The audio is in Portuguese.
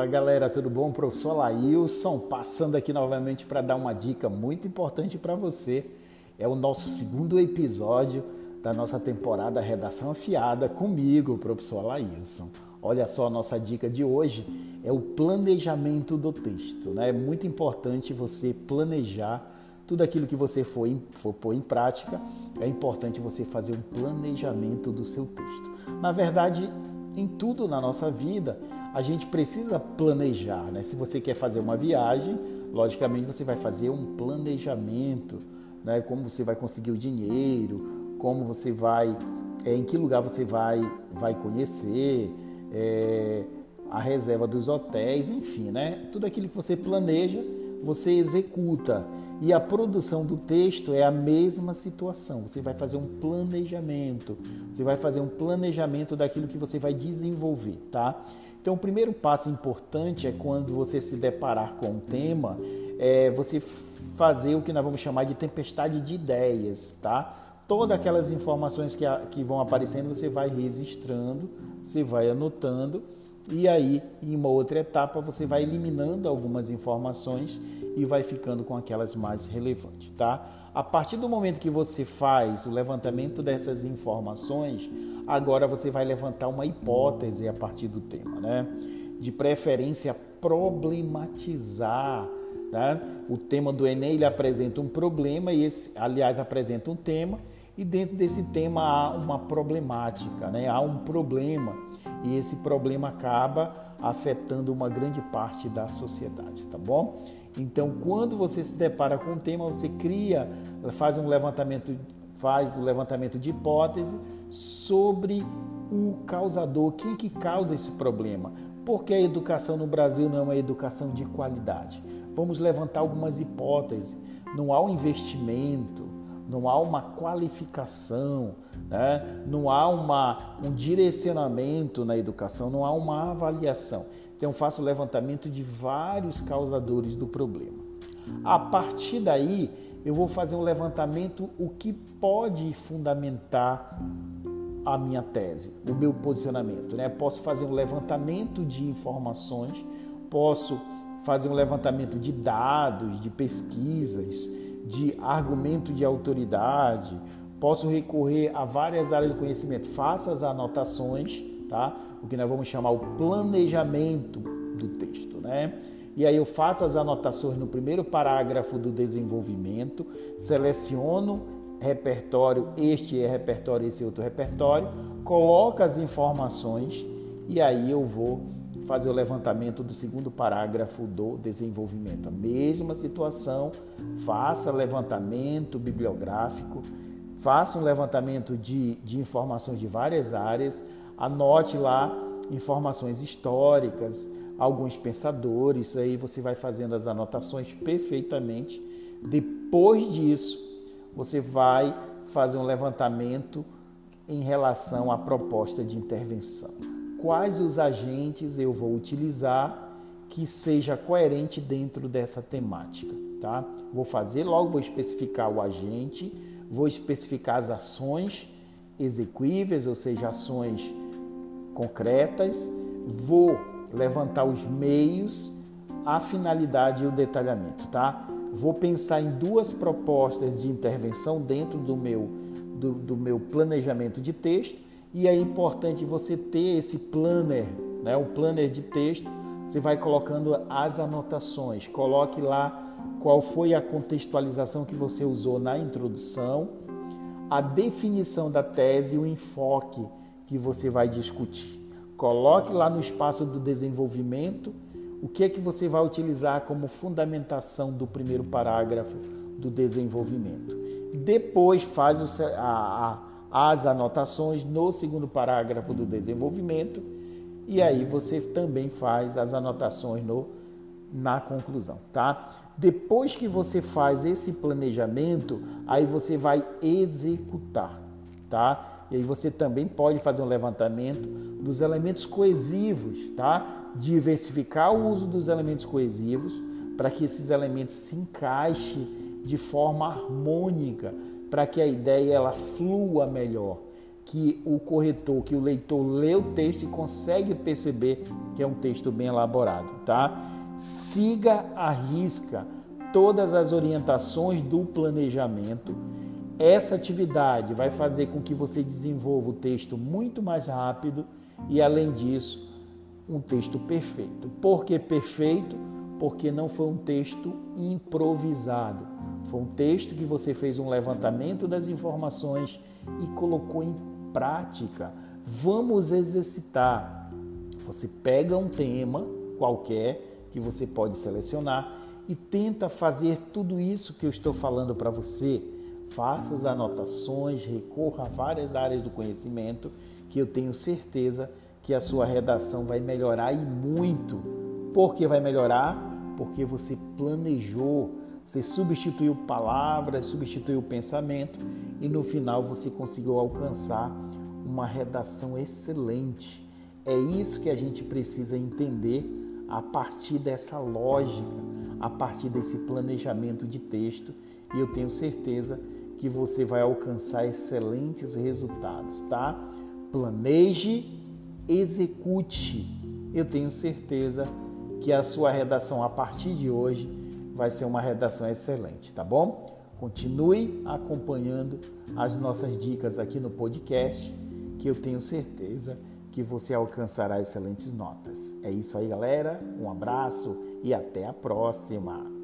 Olá galera, tudo bom? Professor Laílson passando aqui novamente para dar uma dica muito importante para você. É o nosso segundo episódio da nossa temporada Redação Afiada comigo, professor Laílson. Olha só, a nossa dica de hoje é o planejamento do texto. Né? É muito importante você planejar tudo aquilo que você for, for pôr em prática. É importante você fazer um planejamento do seu texto. Na verdade, em tudo na nossa vida, a gente precisa planejar, né? Se você quer fazer uma viagem, logicamente você vai fazer um planejamento, né? Como você vai conseguir o dinheiro, como você vai, é, em que lugar você vai, vai conhecer, é, a reserva dos hotéis, enfim, né? Tudo aquilo que você planeja, você executa. E a produção do texto é a mesma situação. Você vai fazer um planejamento. Você vai fazer um planejamento daquilo que você vai desenvolver, tá? Então, o primeiro passo importante é quando você se deparar com um tema, é você fazer o que nós vamos chamar de tempestade de ideias, tá? Todas aquelas informações que, que vão aparecendo, você vai registrando, você vai anotando e aí, em uma outra etapa, você vai eliminando algumas informações e vai ficando com aquelas mais relevantes, tá? A partir do momento que você faz o levantamento dessas informações, agora você vai levantar uma hipótese a partir do tema, né? De preferência problematizar, né? O tema do Enem ele apresenta um problema e esse, aliás, apresenta um tema e dentro desse tema há uma problemática, né? Há um problema e esse problema acaba afetando uma grande parte da sociedade, tá bom? Então, quando você se depara com um tema, você cria, faz um levantamento, faz o um levantamento de hipótese sobre o causador, quem que causa esse problema? Porque a educação no Brasil não é uma educação de qualidade. Vamos levantar algumas hipóteses. Não há um investimento, não há uma qualificação, né? não há uma, um direcionamento na educação, não há uma avaliação. Então, faço o levantamento de vários causadores do problema. A partir daí, eu vou fazer um levantamento o que pode fundamentar a minha tese, o meu posicionamento. Né? Posso fazer um levantamento de informações, posso fazer um levantamento de dados, de pesquisas, de argumento de autoridade, posso recorrer a várias áreas do conhecimento. Faça as anotações, tá? O que nós vamos chamar o planejamento do texto, né? E aí eu faço as anotações no primeiro parágrafo do desenvolvimento, seleciono repertório, este é repertório, esse é outro repertório, coloco as informações e aí eu vou fazer o levantamento do segundo parágrafo do desenvolvimento. A mesma situação, faça levantamento bibliográfico, faça um levantamento de, de informações de várias áreas, anote lá informações históricas, alguns pensadores, aí você vai fazendo as anotações perfeitamente. Depois disso, você vai fazer um levantamento em relação à proposta de intervenção quais os agentes eu vou utilizar que seja coerente dentro dessa temática, tá? Vou fazer logo, vou especificar o agente, vou especificar as ações execuíveis, ou seja, ações concretas, vou levantar os meios, a finalidade e o detalhamento, tá? Vou pensar em duas propostas de intervenção dentro do meu, do, do meu planejamento de texto e é importante você ter esse planner, né? o planner de texto. Você vai colocando as anotações. Coloque lá qual foi a contextualização que você usou na introdução, a definição da tese e o enfoque que você vai discutir. Coloque lá no espaço do desenvolvimento o que é que você vai utilizar como fundamentação do primeiro parágrafo do desenvolvimento. Depois faz a, a as anotações no segundo parágrafo do desenvolvimento e aí você também faz as anotações no, na conclusão, tá? Depois que você faz esse planejamento, aí você vai executar, tá? E aí você também pode fazer um levantamento dos elementos coesivos, tá? Diversificar o uso dos elementos coesivos para que esses elementos se encaixem de forma harmônica para que a ideia ela flua melhor, que o corretor, que o leitor lê o texto e consegue perceber que é um texto bem elaborado, tá? Siga a risca todas as orientações do planejamento. Essa atividade vai fazer com que você desenvolva o texto muito mais rápido e, além disso, um texto perfeito. Por que perfeito? Porque não foi um texto improvisado. Foi um texto que você fez um levantamento das informações e colocou em prática. Vamos exercitar. Você pega um tema qualquer que você pode selecionar e tenta fazer tudo isso que eu estou falando para você. Faça as anotações, recorra a várias áreas do conhecimento que eu tenho certeza que a sua redação vai melhorar e muito. Por que vai melhorar? Porque você planejou, você substituiu palavras, substituiu pensamento e no final você conseguiu alcançar uma redação excelente. É isso que a gente precisa entender a partir dessa lógica, a partir desse planejamento de texto, e eu tenho certeza que você vai alcançar excelentes resultados, tá? Planeje, execute. Eu tenho certeza que a sua redação a partir de hoje vai ser uma redação excelente, tá bom? Continue acompanhando as nossas dicas aqui no podcast, que eu tenho certeza que você alcançará excelentes notas. É isso aí, galera. Um abraço e até a próxima.